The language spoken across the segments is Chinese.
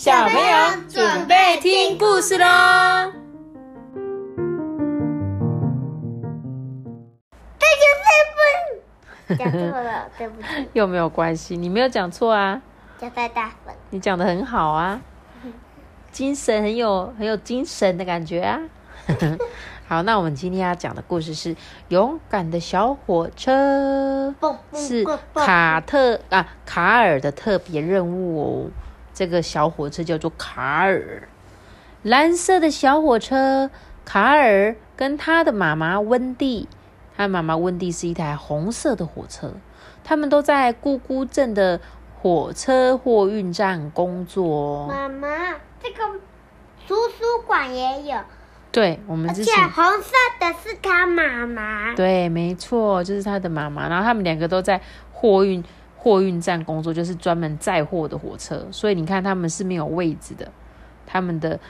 小朋友准备听故事喽！这个是不讲错了，对不起，又没有关系，你没有讲错啊，讲太大声。你讲的很好啊，精神很有很有精神的感觉啊。好，那我们今天要讲的故事是《勇敢的小火车》，是卡特啊卡尔的特别任务哦。这个小火车叫做卡尔，蓝色的小火车。卡尔跟他的妈妈温蒂，他妈妈温蒂是一台红色的火车。他们都在姑姑镇的火车货运站工作。妈妈，这个图书馆也有。对，我们之前红色的是他妈妈。对，没错，就是他的妈妈。然后他们两个都在货运货运站工作，就是专门载货的火车。所以你看，他们是没有位置的。他们的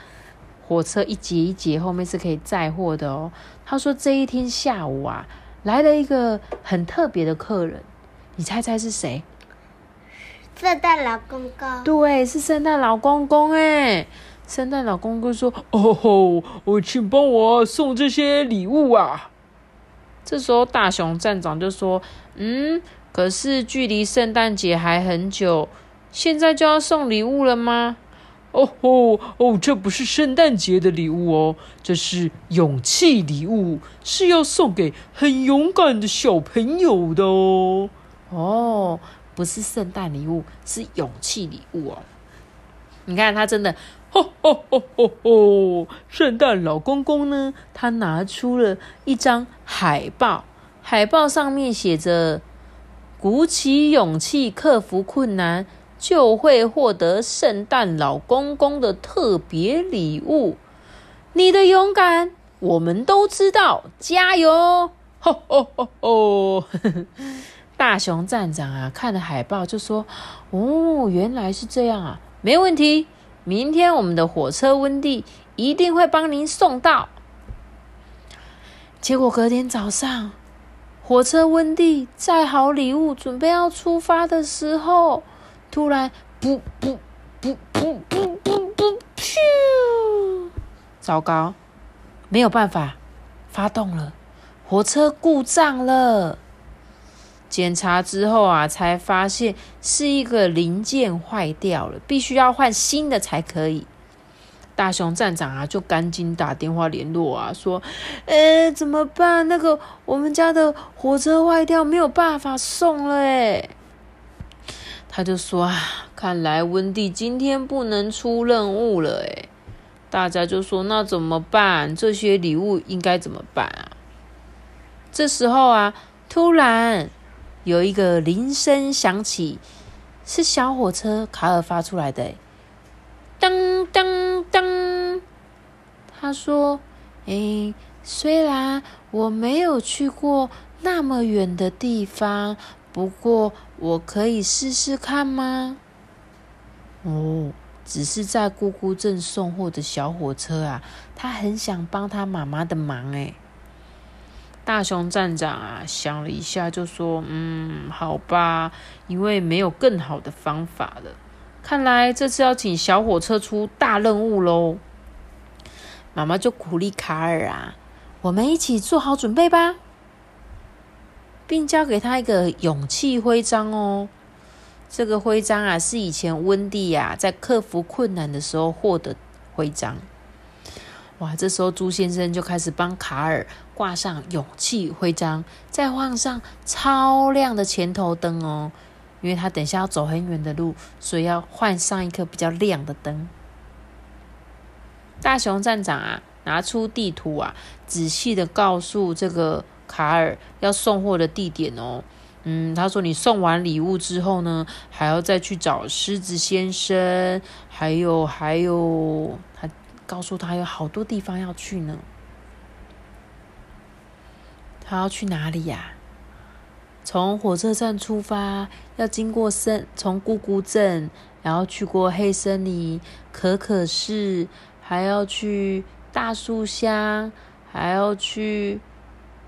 火车一节一节后面是可以载货的哦。他说这一天下午啊，来了一个很特别的客人，你猜猜是谁？圣诞老公公。对，是圣诞老公公哎。圣诞老公公说：“哦吼，我请帮我送这些礼物啊！”这时候大熊站长就说：“嗯，可是距离圣诞节还很久，现在就要送礼物了吗？”“哦吼，哦，这不是圣诞节的礼物哦，这是勇气礼物，是要送给很勇敢的小朋友的哦。”“哦，不是圣诞礼物，是勇气礼物哦。”你看他真的。吼吼吼吼吼！圣诞老公公呢？他拿出了一张海报，海报上面写着：“鼓起勇气，克服困难，就会获得圣诞老公公的特别礼物。你的勇敢，我们都知道，加油！”吼吼吼吼！大熊站长啊，看了海报就说：“哦，原来是这样啊，没问题。”明天我们的火车温蒂一定会帮您送到。结果隔天早上，火车温蒂载好礼物，准备要出发的时候，突然“噗噗噗噗噗噗噗”，噗！糟糕，没有办法发动了，火车故障了。检查之后啊，才发现是一个零件坏掉了，必须要换新的才可以。大熊站长啊，就赶紧打电话联络啊，说：“呃，怎么办？那个我们家的火车坏掉，没有办法送了。”哎，他就说啊，看来温蒂今天不能出任务了。哎，大家就说那怎么办？这些礼物应该怎么办啊？这时候啊，突然。有一个铃声响起，是小火车卡尔发出来的。他说：“哎，虽然我没有去过那么远的地方，不过我可以试试看吗？”哦，只是在姑姑镇送货的小火车啊，他很想帮他妈妈的忙哎。大熊站长啊，想了一下，就说：“嗯，好吧，因为没有更好的方法了。看来这次要请小火车出大任务喽。”妈妈就鼓励卡尔啊：“我们一起做好准备吧，并交给他一个勇气徽章哦。这个徽章啊，是以前温蒂呀在克服困难的时候获得徽章。”哇！这时候朱先生就开始帮卡尔挂上勇气徽章，再换上超亮的前头灯哦，因为他等下要走很远的路，所以要换上一颗比较亮的灯。大熊站长啊，拿出地图啊，仔细的告诉这个卡尔要送货的地点哦。嗯，他说你送完礼物之后呢，还要再去找狮子先生，还有还有他。告诉他有好多地方要去呢。他要去哪里呀？从火车站出发，要经过森，从咕咕镇，然后去过黑森林、可可市，还要去大树乡，还要去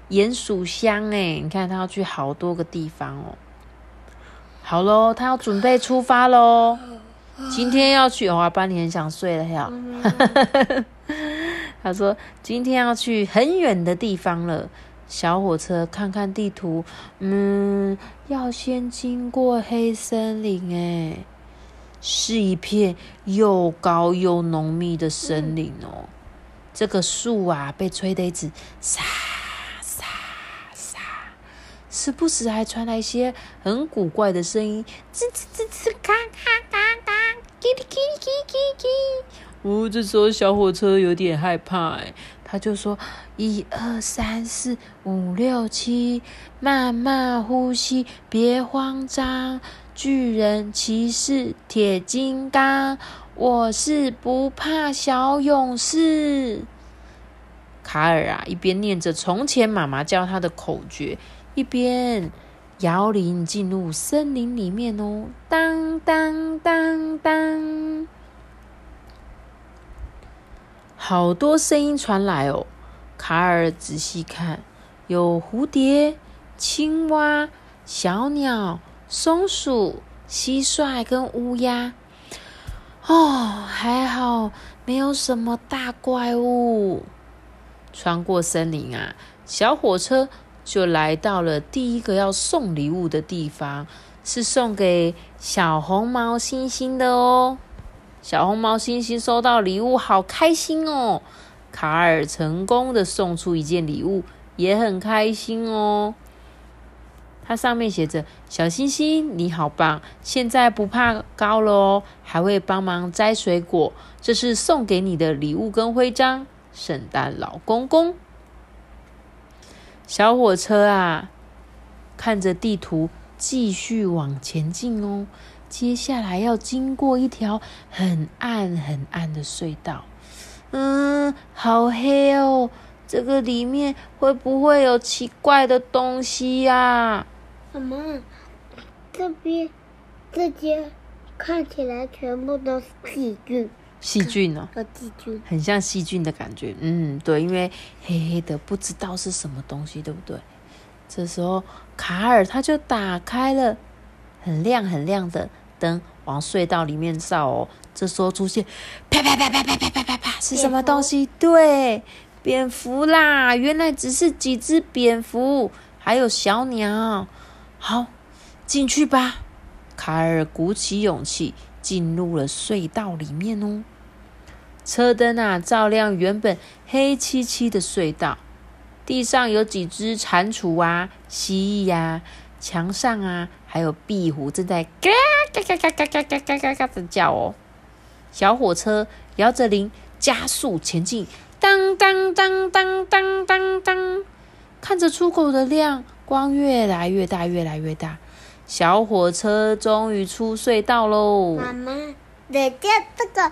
鼹鼠乡。哎，你看他要去好多个地方哦。好喽，他要准备出发喽。今天要去，哇，班尼很想睡了呀。他说今天要去很远的地方了。小火车看看地图，嗯，要先经过黑森林，哎，是一片又高又浓密的森林哦。这个树啊，被吹得一直沙沙沙，时不时还传来一些很古怪的声音，吱吱吱吱，咔咔咔咔，叽哩叽哩叽哩叽哩。哦，这时候小火车有点害怕，哎，他就说：一二三四五六七，慢慢呼吸，别慌张。巨人骑士铁金刚，我是不怕小勇士。卡尔啊，一边念着从前妈妈教他的口诀，一边摇铃进入森林里面哦，当当当当。好多声音传来哦，卡尔仔细看，有蝴蝶、青蛙、小鸟、松鼠、蟋蟀跟乌鸦。哦，还好没有什么大怪物。穿过森林啊，小火车就来到了第一个要送礼物的地方，是送给小红毛猩猩的哦。小红毛猩猩收到礼物，好开心哦！卡尔成功的送出一件礼物，也很开心哦。它上面写着：“小星星，你好棒！现在不怕高了哦，还会帮忙摘水果。这是送给你的礼物跟徽章，圣诞老公公。”小火车啊，看着地图，继续往前进哦。接下来要经过一条很暗很暗的隧道，嗯，好黑哦！这个里面会不会有奇怪的东西呀？妈妈，这边这些看起来全部都是细菌。细菌呢？细菌，很像细菌的感觉。嗯，对，因为黑黑的，不知道是什么东西，对不对？这时候卡尔他就打开了很亮很亮的。灯往隧道里面照哦，这时候出现啪啪啪啪啪啪啪啪啪，是什么东西？对，蝙蝠啦！原来只是几只蝙蝠，还有小鸟。好，进去吧。卡尔鼓起勇气进入了隧道里面哦。车灯啊，照亮原本黑漆漆的隧道。地上有几只蟾蜍啊、蜥蜴呀，墙上啊，还有壁虎正在嘎。嘎嘎嘎嘎嘎嘎嘎嘎的叫哦！小火车摇着铃，加速前进。当当当当当当当，看着出口的亮光越来越大，越来越大。小火车终于出隧道喽！妈妈，人家这个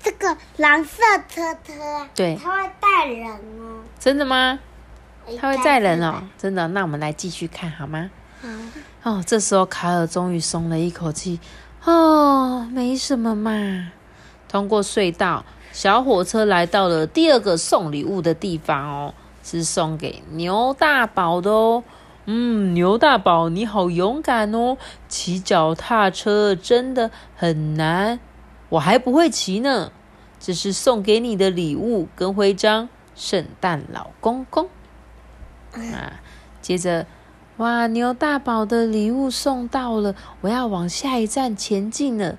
这个蓝色车车，对，它会载人哦。真的吗？它会载人哦，真的。那我们来继续看好吗？好。哦，这时候卡尔终于松了一口气。哦，没什么嘛。通过隧道，小火车来到了第二个送礼物的地方哦，是送给牛大宝的哦。嗯，牛大宝，你好勇敢哦！骑脚踏车真的很难，我还不会骑呢。这是送给你的礼物跟徽章，圣诞老公公。啊，接着。哇！牛大宝的礼物送到了，我要往下一站前进了。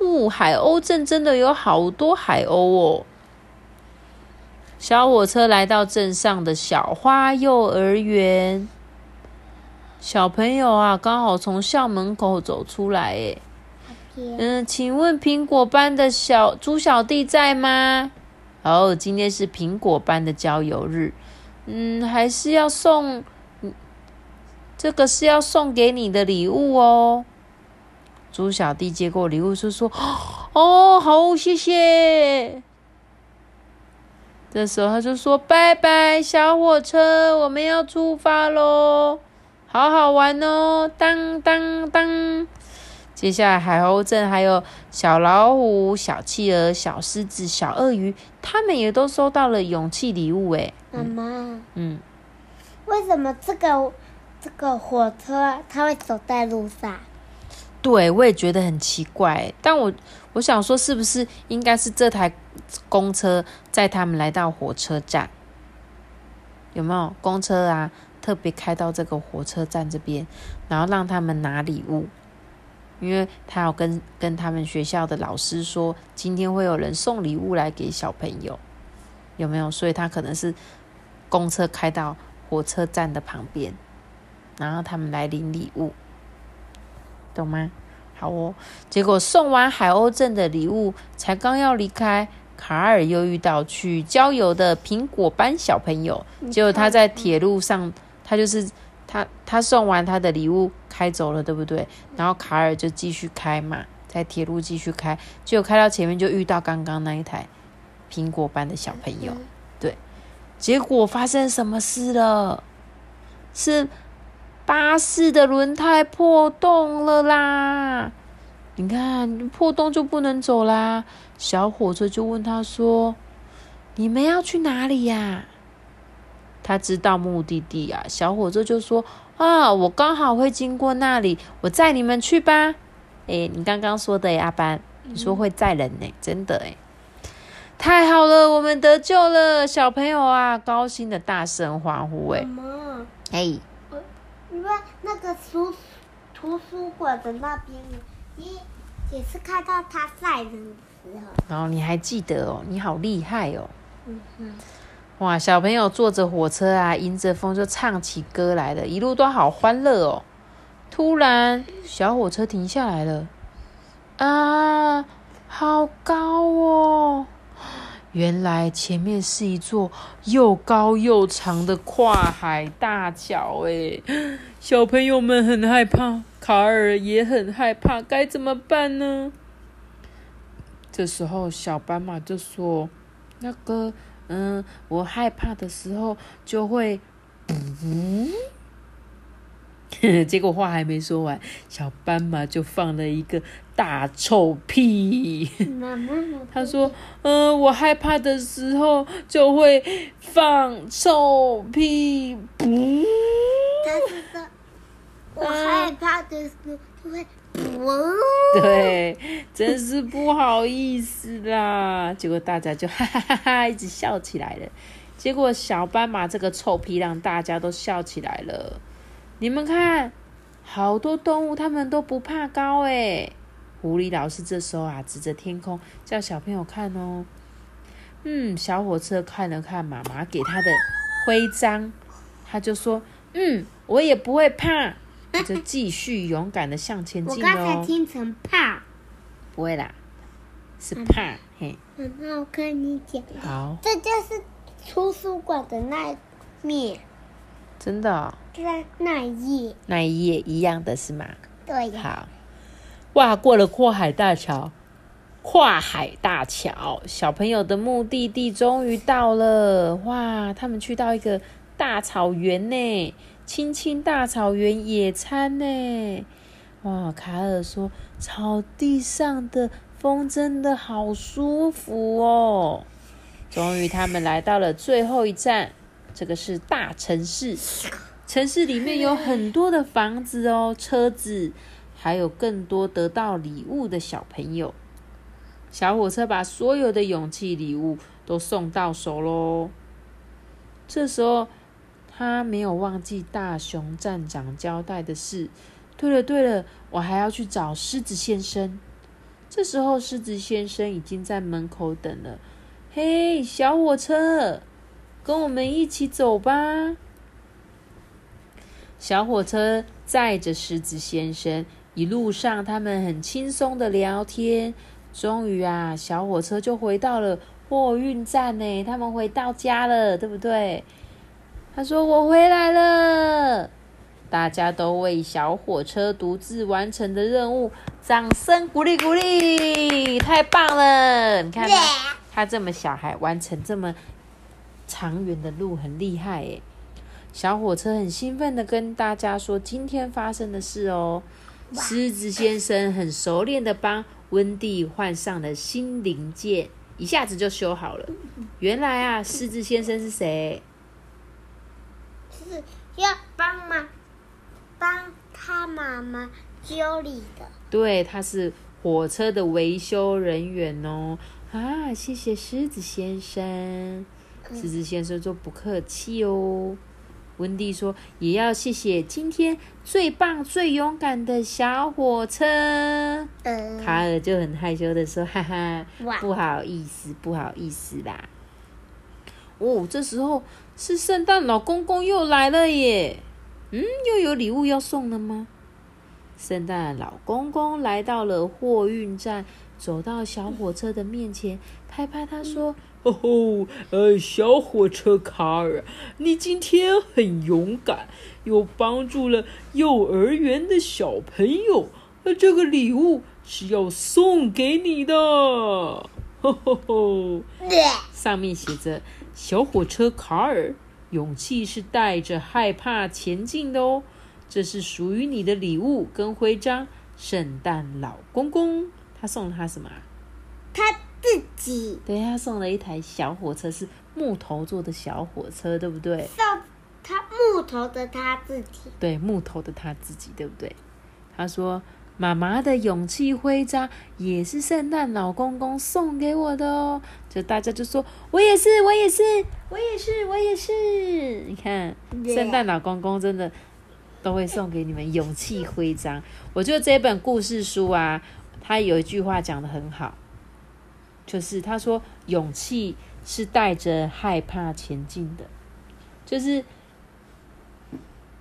呜，海鸥镇真的有好多海鸥哦！小火车来到镇上的小花幼儿园，小朋友啊，刚好从校门口走出来。诶嗯，请问苹果班的小猪小弟在吗？哦，今天是苹果班的郊游日。嗯，还是要送。这个是要送给你的礼物哦。猪小弟接过礼物就说：“ 哦，好，谢谢。”这时候他就说：“拜拜，小火车，我们要出发喽，好好玩哦！”当当当，接下来海鸥镇还有小老虎、小企鹅、小狮子、小鳄鱼，他们也都收到了勇气礼物。哎，妈妈，嗯，为什么这个？这个火车它会走在路上，对，我也觉得很奇怪。但我我想说，是不是应该是这台公车载他们来到火车站？有没有公车啊？特别开到这个火车站这边，然后让他们拿礼物，因为他要跟跟他们学校的老师说，今天会有人送礼物来给小朋友，有没有？所以他可能是公车开到火车站的旁边，然后他们来领礼物，懂吗？好哦。结果送完海鸥镇的礼物，才刚要离开。卡尔又遇到去郊游的苹果班小朋友，结果他在铁路上，他就是他他送完他的礼物开走了，对不对？然后卡尔就继续开嘛，在铁路继续开，结果开到前面就遇到刚刚那一台苹果班的小朋友，对，结果发生什么事了？是巴士的轮胎破洞了啦！你看破洞就不能走啦。小火车就问他说：“你们要去哪里呀？”他知道目的地啊。小火车就说：“啊，我刚好会经过那里，我载你们去吧。”哎，你刚刚说的阿班，你说会载人呢？真的哎，太好了，我们得救了！小朋友啊，高兴的大声欢呼哎。哎，因为那个书图书馆的那边，也也是看到他载人。然后你还记得哦，你好厉害哦！嗯哼，哇，小朋友坐着火车啊，迎着风就唱起歌来了，一路都好欢乐哦。突然，小火车停下来了，啊，好高哦！原来前面是一座又高又长的跨海大桥哎，小朋友们很害怕，卡尔也很害怕，该怎么办呢？这时候，小斑马就说：“那个，嗯，我害怕的时候就会，嗯，结果话还没说完，小斑马就放了一个大臭屁。他说：，嗯，我害怕的时候就会放臭屁。不，我害怕的时候就会。”对，真是不好意思啦。结果大家就哈哈哈哈一直笑起来了。结果小斑马这个臭屁让大家都笑起来了。你们看，好多动物它们都不怕高诶。狐狸老师这时候啊，指着天空叫小朋友看哦。嗯，小火车看了看妈妈给他的徽章，他就说：“嗯，我也不会怕。”就继续勇敢的向前进哦。我刚才听成怕，不会啦，是怕。嘿，妈妈我跟你讲，好，这就是图书馆的那面，真的，在那一页，那一页一样的是吗？对。好，哇，过了跨海大桥，跨海大桥，小朋友的目的地终于到了。哇，他们去到一个大草原呢。青青大草原野餐呢，哇！卡尔说：“草地上的风真的好舒服哦。”终于，他们来到了最后一站，这个是大城市。城市里面有很多的房子哦，车子，还有更多得到礼物的小朋友。小火车把所有的勇气礼物都送到手喽。这时候。他没有忘记大熊站长交代的事。对了对了，我还要去找狮子先生。这时候，狮子先生已经在门口等了。嘿，小火车，跟我们一起走吧。小火车载着狮子先生，一路上他们很轻松的聊天。终于啊，小火车就回到了货运站呢。他们回到家了，对不对？他说：“我回来了。”大家都为小火车独自完成的任务掌声鼓励鼓励，太棒了！你看他，他这么小还完成这么长远的路，很厉害诶。小火车很兴奋的跟大家说今天发生的事哦。狮子先生很熟练的帮温蒂换上了新零件，一下子就修好了。原来啊，狮子先生是谁？是要帮忙帮他妈妈修理的。对，他是火车的维修人员哦。啊，谢谢狮子先生。狮子先生说不客气哦。温蒂说也要谢谢今天最棒、最勇敢的小火车。嗯，卡尔就很害羞的说：“哈哈，不好意思，不好意思啦。”哦，这时候是圣诞老公公又来了耶！嗯，又有礼物要送了吗？圣诞老公公来到了货运站，走到小火车的面前，拍拍他说：“哦吼，呃，小火车卡尔，你今天很勇敢，又帮助了幼儿园的小朋友。那，这个礼物是要送给你的。”吼吼吼！对，上面写着“小火车卡尔，勇气是带着害怕前进的哦。”这是属于你的礼物跟徽章，圣诞老公公他送了他什么啊？他自己对，他送了一台小火车，是木头做的小火车，对不对？送他木头的他自己。对，木头的他自己，对不对？他说：“妈妈的勇气徽章也是圣诞老公公送给我的哦。”就大家就说：“我也是，我也是，我也是，我也是。”你看，圣诞老公公真的都会送给你们勇气徽章。我觉得这本故事书啊，它有一句话讲的很好，就是他说：“勇气是带着害怕前进的。”就是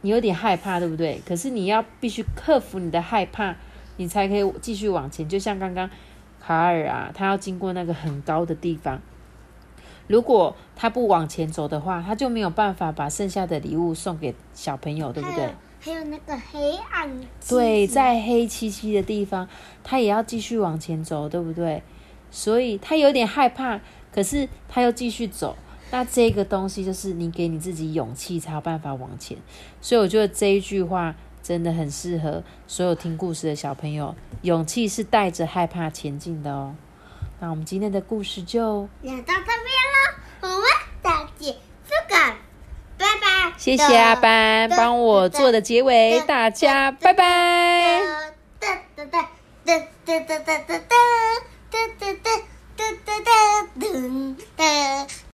你有点害怕，对不对？可是你要必须克服你的害怕，你才可以继续往前。就像刚刚卡尔啊，他要经过那个很高的地方，如果他不往前走的话，他就没有办法把剩下的礼物送给小朋友，对不对？还有那个黑暗。对，在黑漆漆的地方，他也要继续往前走，对不对？所以他有点害怕，可是他又继续走。那这个东西就是你给你自己勇气，才有办法往前。所以我觉得这一句话真的很适合所有听故事的小朋友。勇气是带着害怕前进的哦。那我们今天的故事就讲到这边了，我们再见，这个，拜拜。谢谢阿班帮我做的结尾，大家拜拜。